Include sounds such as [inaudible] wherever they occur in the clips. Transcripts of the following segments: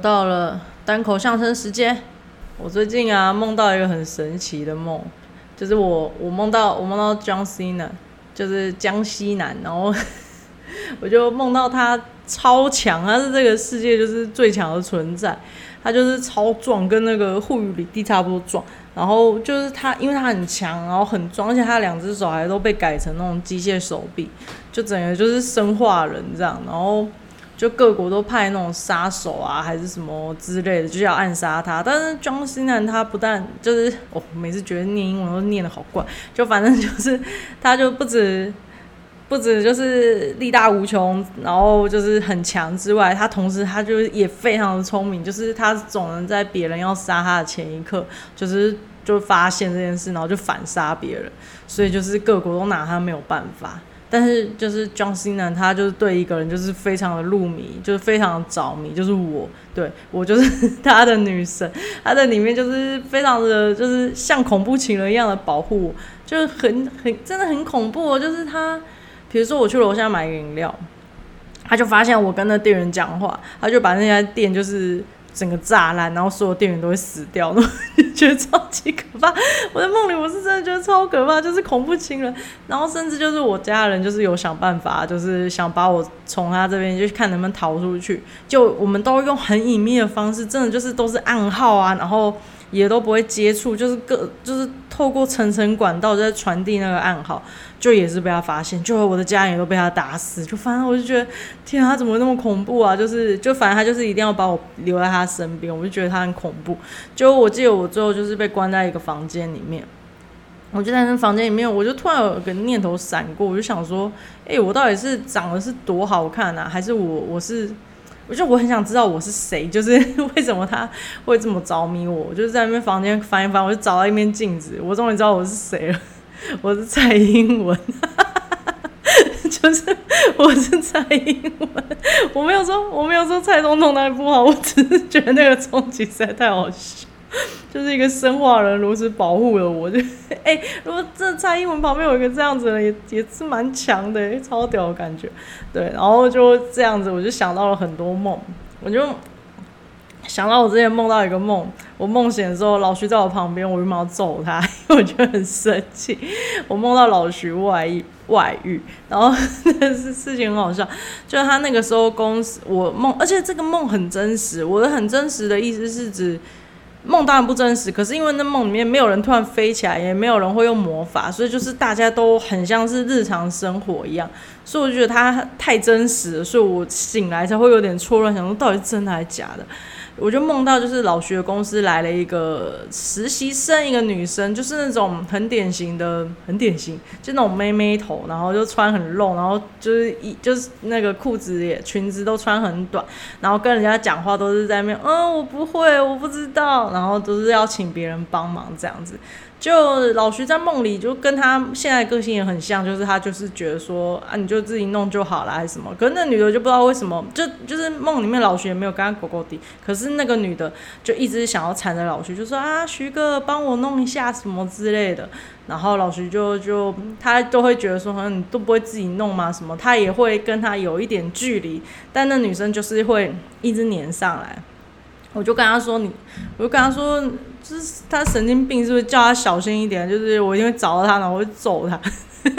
到了单口相声时间。我最近啊梦到一个很神奇的梦，就是我我梦到我梦到江西南，就是江西南，然后 [laughs] 我就梦到他超强，他是这个世界就是最强的存在，他就是超壮，跟那个护宇里地差不多壮。然后就是他，因为他很强，然后很壮，而且他两只手还都被改成那种机械手臂，就整个就是生化人这样。然后就各国都派那种杀手啊，还是什么之类的，就要暗杀他。但是 John Cena 他不但就是我每次觉得念英文都念的好怪，就反正就是他就不止不止就是力大无穷，然后就是很强之外，他同时他就是也非常的聪明，就是他总能在别人要杀他的前一刻，就是。就发现这件事，然后就反杀别人，所以就是各国都拿他没有办法。但是就是 John Cena，他就是对一个人就是非常的入迷，就是非常着迷，就是我，对我就是 [laughs] 他的女神，他在里面就是非常的就是像恐怖情人一样的保护我，就是很很真的很恐怖。就是他，比如说我去楼下买饮料，他就发现我跟那店员讲话，他就把那家店就是。整个炸烂，然后所有店员都会死掉，然 [laughs] 后觉得超级可怕。我在梦里，我是真的觉得超可怕，就是恐怖情人。然后甚至就是我家人，就是有想办法，就是想把我从他这边就看能不能逃出去。就我们都用很隐秘的方式，真的就是都是暗号啊，然后。也都不会接触，就是各就是透过层层管道在传递那个暗号，就也是被他发现，就我的家人也都被他打死，就反正我就觉得，天啊，他怎么那么恐怖啊？就是就反正他就是一定要把我留在他身边，我就觉得他很恐怖。就我记得我最后就是被关在一个房间里面，我就在那房间里面，我就突然有个念头闪过，我就想说，哎，我到底是长得是多好看啊，还是我我是？我就我很想知道我是谁，就是为什么他会这么着迷我。我就在那边房间翻一翻，我就找到一面镜子，我终于知道我是谁了。[laughs] 我是蔡英文，[laughs] 就是我是蔡英文。我没有说我没有说蔡总统哪里不好，我只是觉得那个冲击实在太好笑。就是一个生化人如此保护了我，就 [laughs] 哎，如果这蔡英文旁边有一个这样子的，也也是蛮强的，超屌的感觉。对，然后就这样子，我就想到了很多梦，我就想到我之前梦到一个梦，我梦醒的时候，老徐在我旁边，我就要揍他，[laughs] 我觉得很生气。我梦到老徐外遇，外遇，然后 [laughs] 那是事情很好笑，就是他那个时候公司，我梦，而且这个梦很真实。我的很真实的意思是指。梦当然不真实，可是因为那梦里面没有人突然飞起来，也没有人会用魔法，所以就是大家都很像是日常生活一样，所以我觉得它太真实了，所以我醒来才会有点错乱，想说到底是真的还是假的。我就梦到，就是老徐的公司来了一个实习生，一个女生，就是那种很典型的，很典型，就那种妹妹头，然后就穿很露，然后就是一就是那个裤子也裙子都穿很短，然后跟人家讲话都是在那边，嗯，我不会，我不知道，然后都是要请别人帮忙这样子。就老徐在梦里就跟他现在个性也很像，就是他就是觉得说啊，你就自己弄就好了，还是什么？可是那女的就不知道为什么，就就是梦里面老徐也没有跟他狗狗底，可是那个女的就一直想要缠着老徐，就说啊，徐哥帮我弄一下什么之类的。然后老徐就就他都会觉得说，好像你都不会自己弄吗？什么？他也会跟他有一点距离，但那女生就是会一直黏上来。我就跟他说，你，我就跟他说。就是他神经病，是不是叫他小心一点？就是我一定会找到他，然后我会揍他。[laughs]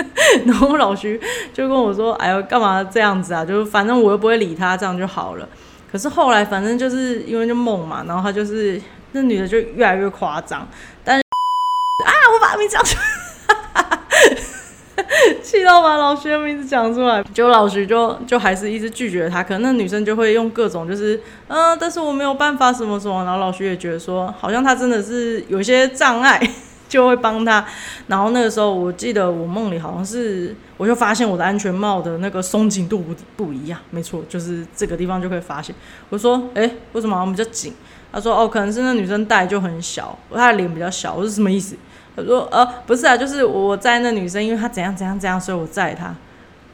然后老徐就跟我说：“哎呦，干嘛这样子啊？就是反正我又不会理他，这样就好了。”可是后来反正就是因为就梦嘛，然后他就是那女的就越来越夸张。但 [laughs] 啊，我把名字讲出。气到把老徐的名字讲出来，结果老徐就就还是一直拒绝他。可能那女生就会用各种就是，嗯，但是我没有办法什么什么。然后老徐也觉得说，好像他真的是有些障碍，就会帮他。然后那个时候，我记得我梦里好像是，我就发现我的安全帽的那个松紧度不不一样。没错，就是这个地方就会发现。我说，哎，为什么比较紧？他说，哦，可能是那女生戴就很小，她的脸比较小。我说什么意思？他说：“呃，不是啊，就是我在那女生，因为她怎样怎样怎样，所以我载她。”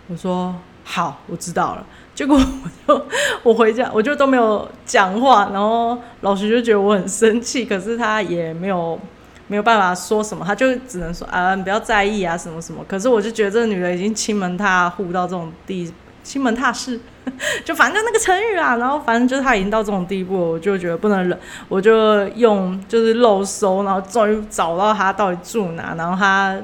我说：“好，我知道了。”结果我就我回家，我就都没有讲话。然后老徐就觉得我很生气，可是他也没有没有办法说什么，他就只能说：“啊，你不要在意啊，什么什么。”可是我就觉得这个女的已经亲门踏户到这种地心门踏事，[laughs] 就反正就那个成语啊。然后反正就是他已经到这种地步了，我就觉得不能忍，我就用就是漏搜，然后终于找到他到底住哪，然后他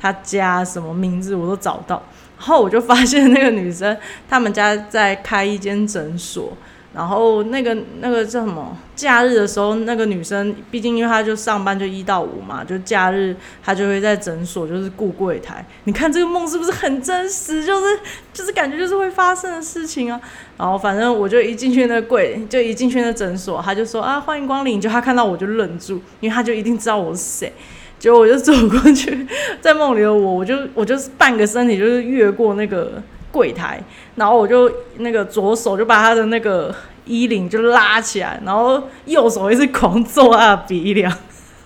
他家什么名字我都找到。然后我就发现那个女生他们家在开一间诊所。然后那个那个叫什么？假日的时候，那个女生毕竟因为她就上班就一到五嘛，就假日她就会在诊所就是顾柜台。你看这个梦是不是很真实？就是 [laughs] 就是感觉就是会发生的事情啊。然后反正我就一进去那个柜，就一进去那诊所，他就说啊欢迎光临。就他看到我就愣住，因为他就一定知道我是谁。结果我就走过去，在梦里的我，我就我就是半个身体就是越过那个。柜台，然后我就那个左手就把他的那个衣领就拉起来，然后右手一直狂揍他的鼻梁，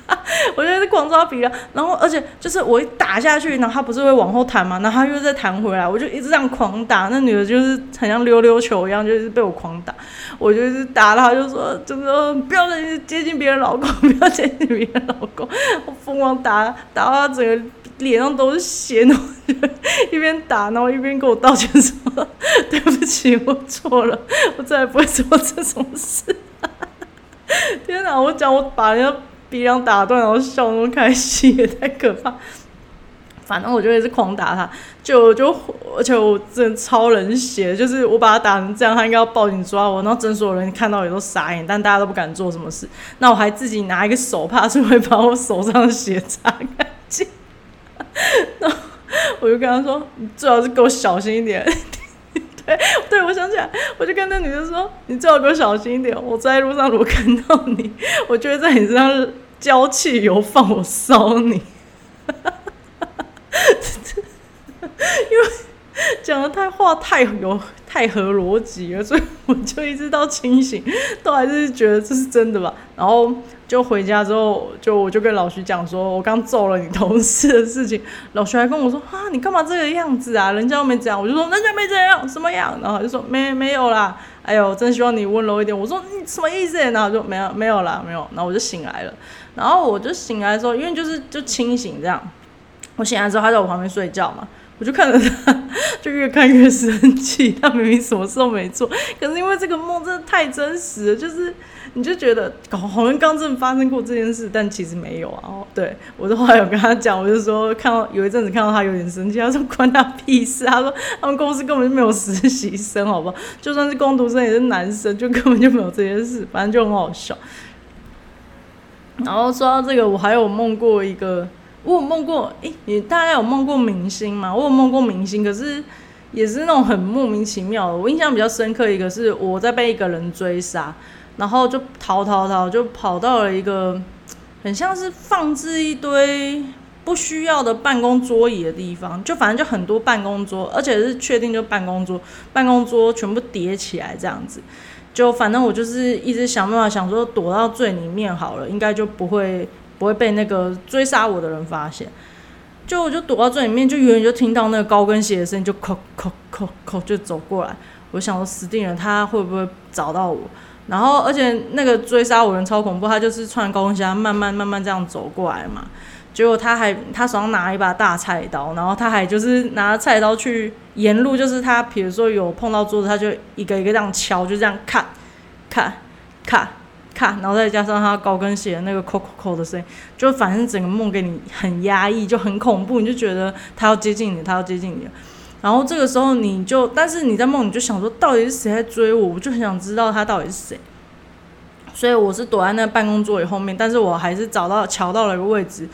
[laughs] 我觉得是狂揍他鼻梁，然后而且就是我一打下去，然后他不是会往后弹吗？然后他又再弹回来，我就一直这样狂打，那女的就是很像溜溜球一样，就是被我狂打，我就是打他，就说就是不要再接近别人老公，不要接近别人老公，我疯狂打打到他整个。脸上都是血，然后一边打，然后一边跟我道歉说：“ [laughs] 对不起，我错了，我再也不会做这种事。[laughs] ”天哪！我讲我把人家鼻梁打断，然后笑那么开心，也太可怕。反正我就一直狂打他，就就而且我真的超冷血，就是我把他打成这样，他应该要报警抓我。然后诊所的人看到也都傻眼，但大家都不敢做什么事。那我还自己拿一个手帕出来，把我手上的血擦干净。[laughs] 然后我就跟他说：“你最好是给我小心一点。[laughs] ”对对，我想起来，我就跟那女的说：“你最好给我小心一点。我在路上如果看到你，我就会在你身上浇汽油放我烧你。[laughs] ”因为讲的太话太有太合逻辑了，所以我就一直到清醒都还是觉得这是真的吧。然后。就回家之后，就我就跟老徐讲说，我刚揍了你同事的事情。老徐还跟我说啊，你干嘛这个样子啊？人家又没这样。我就说人家没这样，什么样？然后就说 [laughs] 没没有啦。哎呦，真希望你温柔一点。我说你什么意思？然后就没有没有啦，没有。然后我就醒来了。然后我就醒来之后，因为就是就清醒这样。我醒来之后，他在我旁边睡觉嘛，我就看着他，就越看越生气。他明明什么事都没做，可是因为这个梦真的太真实了，就是。你就觉得好像刚真的发生过这件事，但其实没有啊。对我的话有跟他讲，我就说看到有一阵子看到他有点生气，他说关他屁事。他说他们公司根本就没有实习生，好不好？就算是工读生也是男生，就根本就没有这件事，反正就很好笑。然后说到这个，我还有梦过一个，我有梦过，诶，你大家有梦过明星吗？我有梦过明星，可是也是那种很莫名其妙的。我印象比较深刻一个是我在被一个人追杀。然后就逃逃逃，就跑到了一个很像是放置一堆不需要的办公桌椅的地方，就反正就很多办公桌，而且是确定就办公桌，办公桌全部叠起来这样子。就反正我就是一直想办法想说躲到最里面好了，应该就不会不会被那个追杀我的人发现。就我就躲到最里面，就远远就听到那个高跟鞋的声音，就扣扣扣扣就走过来。我想说死定了，他会不会找到我？然后，而且那个追杀我人超恐怖，他就是穿高跟鞋，慢慢慢慢这样走过来嘛。结果他还他手上拿一把大菜刀，然后他还就是拿菜刀去沿路，就是他比如说有碰到桌子，他就一个一个这样敲，就这样咔咔咔咔，然后再加上他高跟鞋的那个扣扣扣的声音，就反正整个梦给你很压抑，就很恐怖，你就觉得他要接近你，他要接近你。然后这个时候你就，但是你在梦，你就想说，到底是谁在追我？我就很想知道他到底是谁。所以我是躲在那个办公桌椅后面，但是我还是找到瞧到了一个位置。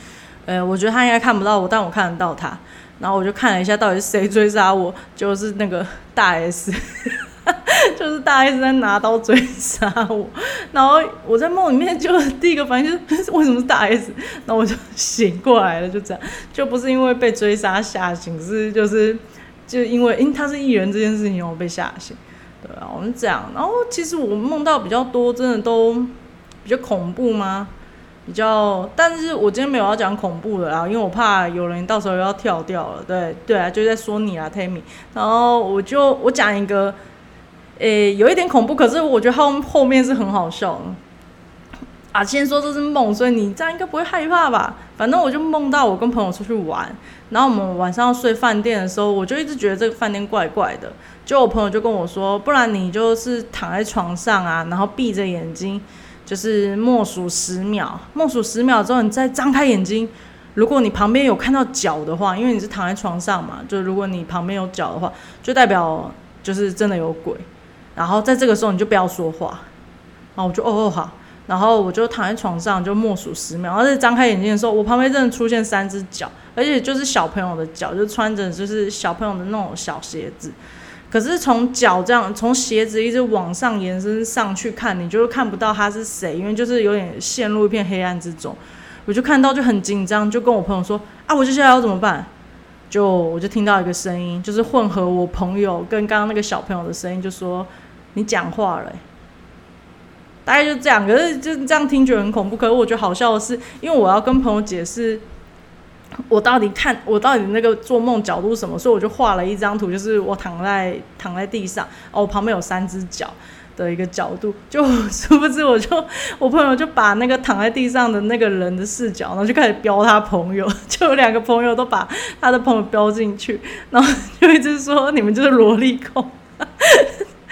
呃，我觉得他应该看不到我，但我看得到他。然后我就看了一下，到底是谁追杀我？就是那个大 S，[laughs] 就是大 S 在拿刀追杀我。然后我在梦里面就第一个反应就是 [laughs] 为什么是大 S？那我就醒过来了，就这样，就不是因为被追杀吓醒，是就是。就因为，因他是艺人这件事情，我被吓醒，对啊，我们这样。然后其实我梦到比较多，真的都比较恐怖吗？比较，但是我今天没有要讲恐怖的啦，因为我怕有人到时候要跳掉了。对对啊，就在说你啊，Tammy。然后我就我讲一个，诶，有一点恐怖，可是我觉得后后面是很好笑的。啊，先说这是梦，所以你这样应该不会害怕吧？反正我就梦到我跟朋友出去玩，然后我们晚上要睡饭店的时候，我就一直觉得这个饭店怪怪的。就我朋友就跟我说，不然你就是躺在床上啊，然后闭着眼睛，就是默数十秒，默数十秒之后，你再张开眼睛。如果你旁边有看到脚的话，因为你是躺在床上嘛，就如果你旁边有脚的话，就代表就是真的有鬼。然后在这个时候你就不要说话。然后我就哦哦好，然后我就躺在床上就默数十秒，然后再张开眼睛的时候，我旁边真的出现三只脚，而且就是小朋友的脚，就穿着就是小朋友的那种小鞋子。可是从脚这样从鞋子一直往上延伸上去看，你就看不到他是谁，因为就是有点陷入一片黑暗之中。我就看到就很紧张，就跟我朋友说啊，我接下来要怎么办？就我就听到一个声音，就是混合我朋友跟刚刚那个小朋友的声音，就说你讲话了，大概就这样。可是就这样听觉得很恐怖。可是我觉得好笑的是，因为我要跟朋友解释我到底看我到底那个做梦角度什么，所以我就画了一张图，就是我躺在躺在地上，哦，旁边有三只脚。的一个角度，就 [laughs] 殊不知我就我朋友就把那个躺在地上的那个人的视角，然后就开始标他朋友，[laughs] 就有两个朋友都把他的朋友标进去，然后就一直说你们就是萝莉控，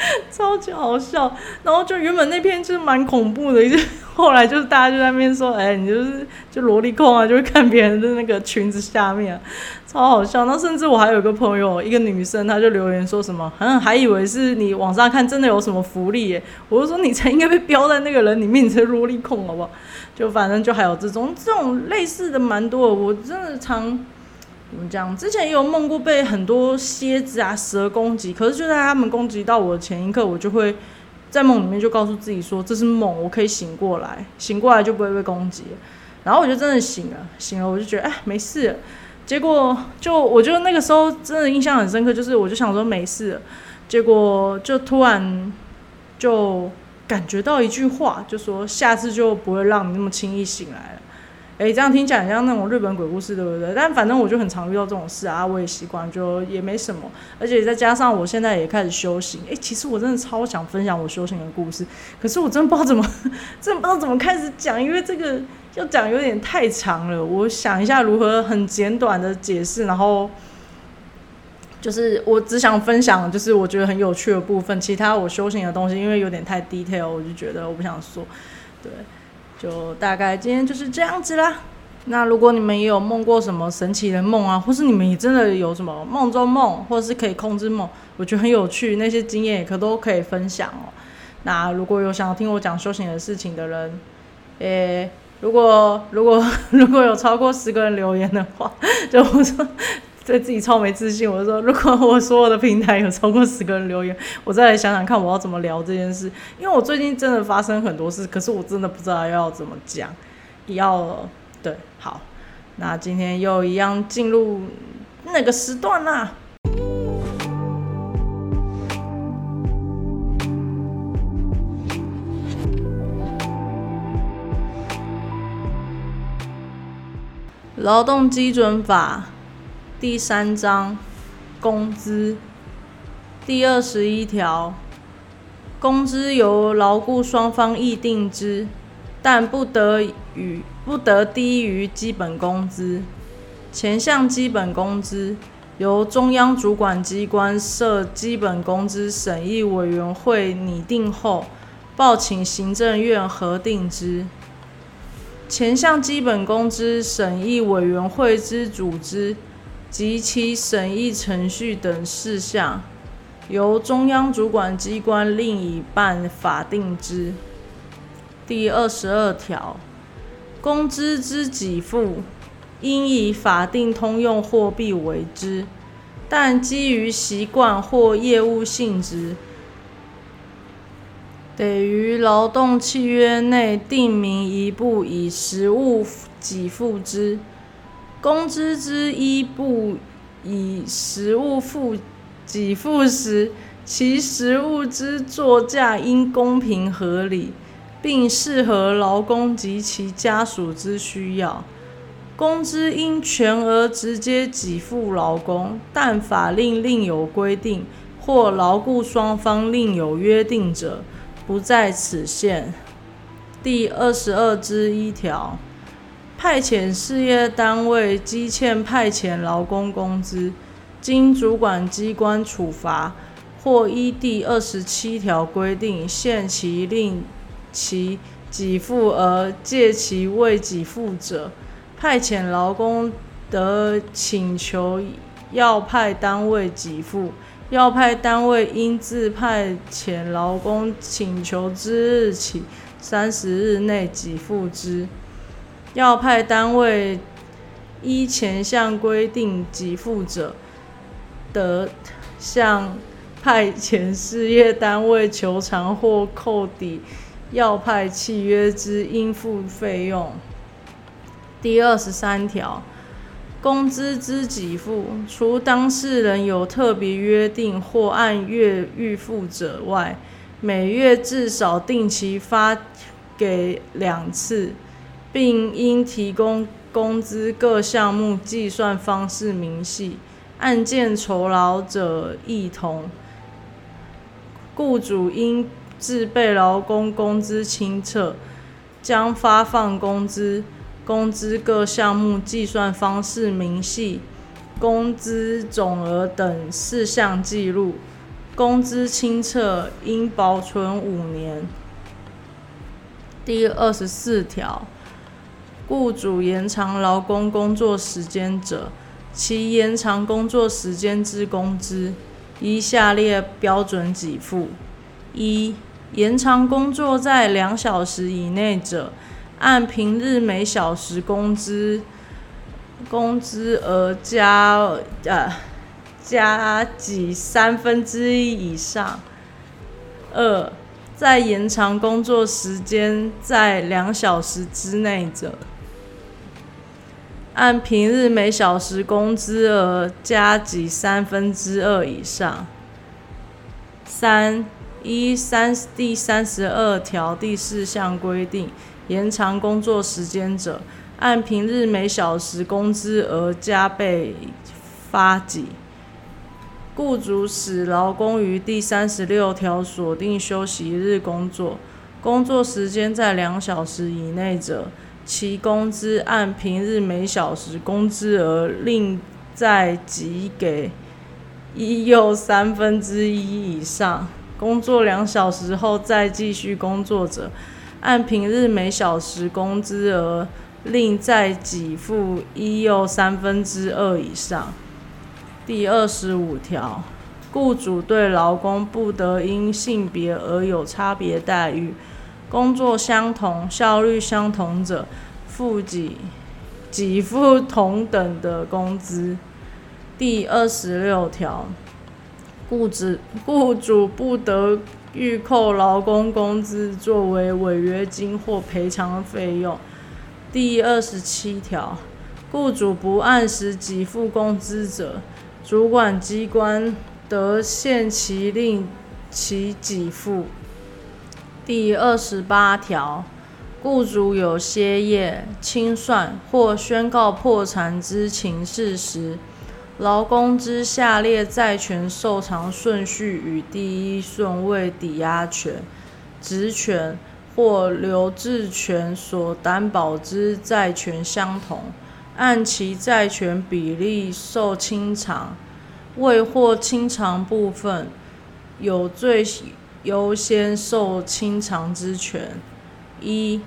[laughs] 超级好笑。然后就原本那篇就是蛮恐怖的，就 [laughs] 后来就是大家就在那边说，哎，你就是就萝莉控啊，就会看别人的那个裙子下面。超好笑，那甚至我还有个朋友，一个女生，她就留言说什么，好像还以为是你网上看真的有什么福利耶。我就说你才应该被标在那个人里面，你才萝莉控好不好？就反正就还有这种这种类似的蛮多，我真的常怎么讲？之前也有梦过被很多蝎子啊蛇攻击，可是就在他们攻击到我的前一刻，我就会在梦里面就告诉自己说这是梦，我可以醒过来，醒过来就不会被攻击。然后我就真的醒了，醒了我就觉得哎没事。结果就，我就那个时候真的印象很深刻，就是我就想说没事，结果就突然就感觉到一句话，就说下次就不会让你那么轻易醒来了。诶，这样听起来像那种日本鬼故事，对不对？但反正我就很常遇到这种事啊，我也习惯，就也没什么。而且再加上我现在也开始修行，诶，其实我真的超想分享我修行的故事，可是我真的不知道怎么，[laughs] 真的不知道怎么开始讲，因为这个。要讲有点太长了，我想一下如何很简短的解释，然后就是我只想分享，就是我觉得很有趣的部分，其他我修行的东西，因为有点太 detail，我就觉得我不想说。对，就大概今天就是这样子啦。那如果你们也有梦过什么神奇的梦啊，或是你们也真的有什么梦中梦，或是可以控制梦，我觉得很有趣，那些经验可都可以分享哦。那如果有想要听我讲修行的事情的人，诶。如果如果如果有超过十个人留言的话，就我说对自己超没自信。我说，如果我所有的平台有超过十个人留言，我再来想想看我要怎么聊这件事。因为我最近真的发生很多事，可是我真的不知道要怎么讲。要对好，那今天又一样进入那个时段啦。劳动基准法第三章工资第二十一条，工资由劳雇双方议定之，但不得与不得低于基本工资。前项基本工资由中央主管机关设基本工资审议委员会拟定后，报请行政院核定之。前项基本工资审议委员会之组织及其审议程序等事项，由中央主管机关另以办法定之。第二十二条，工资之给付，应以法定通用货币为之，但基于习惯或业务性质。得于劳动契约内定明一部以实物给付之，工资之一不以实物付给付时，其实物之作价应公平合理，并适合劳工及其家属之需要。工资应全额直接给付劳工，但法令另有规定或劳雇双方另有约定者。不在此限。第二十二之一条，派遣事业单位积欠派遣劳工工资，经主管机关处罚或依第二十七条规定限期令其给付而借其未给付者，派遣劳工得请求要派单位给付。要派单位应自派遣劳工请求之日起三十日内给付之。要派单位依前项规定给付者，得向派遣事业单位求偿或扣抵要派契约之应付费用。第二十三条。工资之给付，除当事人有特别约定或按月预付者外，每月至少定期发给两次，并应提供工资各项目计算方式明细，案件酬劳者一同。雇主应自备劳工工资清册，将发放工资。工资各项目计算方式明细、工资总额等事项记录，工资清册应保存五年。第二十四条，雇主延长劳工工作时间者，其延长工作时间之工资，依下列标准给付：一、延长工作在两小时以内者。按平日每小时工资工资额加呃加几三分之一以上。二，在延长工作时间在两小时之内者，按平日每小时工资额加几三分之二以上。三，依三第三十二条第四项规定。延长工作时间者，按平日每小时工资额加倍发给。雇主使劳工于第三十六条锁定休息日工作，工作时间在两小时以内者，其工资按平日每小时工资额另再给给一又三分之一以上。工作两小时后再继续工作者。按平日每小时工资额另再给付一又三分之二以上。第二十五条，雇主对劳工不得因性别而有差别待遇，工作相同、效率相同者，付给给付同等的工资。第二十六条，雇主雇主不得。预扣劳工工资作为违约金或赔偿费用。第二十七条，雇主不按时给付工资者，主管机关得限期令其给付。第二十八条，雇主有歇业、清算或宣告破产之情事时，劳工之下列债权受偿顺序与第一顺位抵押权、职权或留置权所担保之债权相同，按其债权比例受清偿，未获清偿部分，有最优先受清偿之权。一、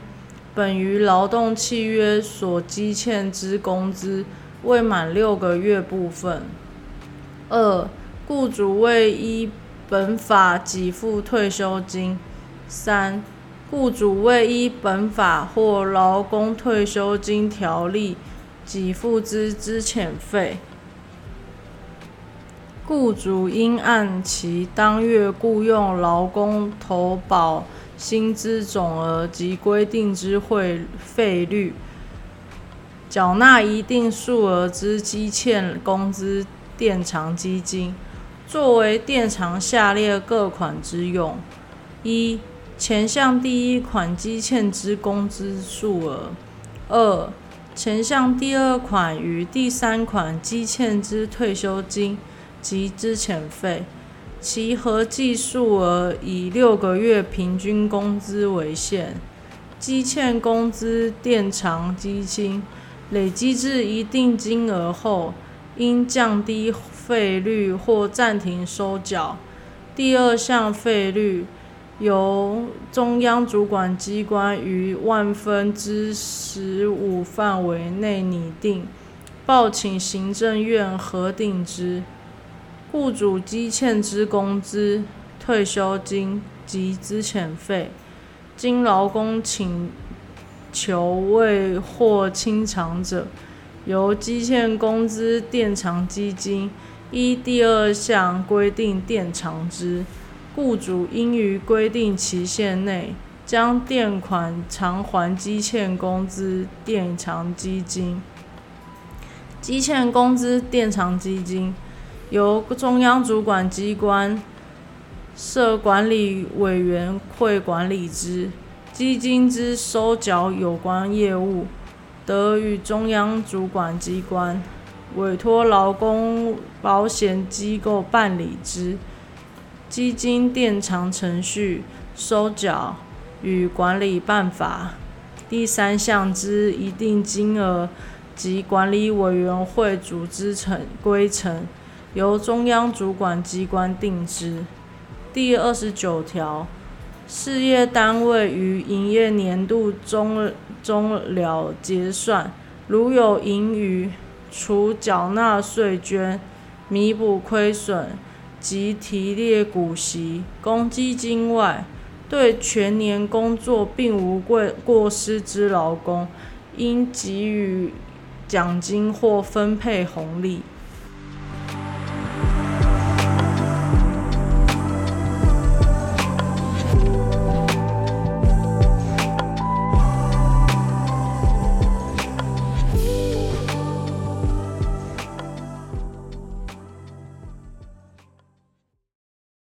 本于劳动契约所积欠之工资。未满六个月部分。二、雇主未依本法给付退休金。三、雇主未依本法或劳工退休金条例给付之资遣费，雇主应按其当月雇用劳工投保薪资总额及规定之会费率。缴纳一定数额之积欠工资垫偿基金，作为垫偿下列各款之用：一、前项第一款积欠之工资数额；二、前项第二款与第三款积欠之退休金及资遣费，其合计数额以六个月平均工资为限；积欠工资垫偿基金累积至一定金额后，应降低费率或暂停收缴。第二项费率由中央主管机关于万分之十五范围内拟定，报请行政院核定之。雇主积欠之工资、退休金及资遣费，经劳工请求未获清偿者，由积欠工资垫偿基金依第二项规定垫偿之。雇主应于规定期限内将垫款偿还积欠工资垫偿基金。积欠工资垫偿基金。由中央主管机关设管理委员会管理之基金之收缴有关业务，得与中央主管机关委托劳工保险机构办理之基金垫偿程序、收缴与管理办法。第三项之一定金额及管理委员会组织成规程。由中央主管机关定之。第二十九条，事业单位于营业年度终终了结算，如有盈余，除缴纳税捐、弥补亏损及提列股息、公积金外，对全年工作并无过过失之劳工，应给予奖金或分配红利。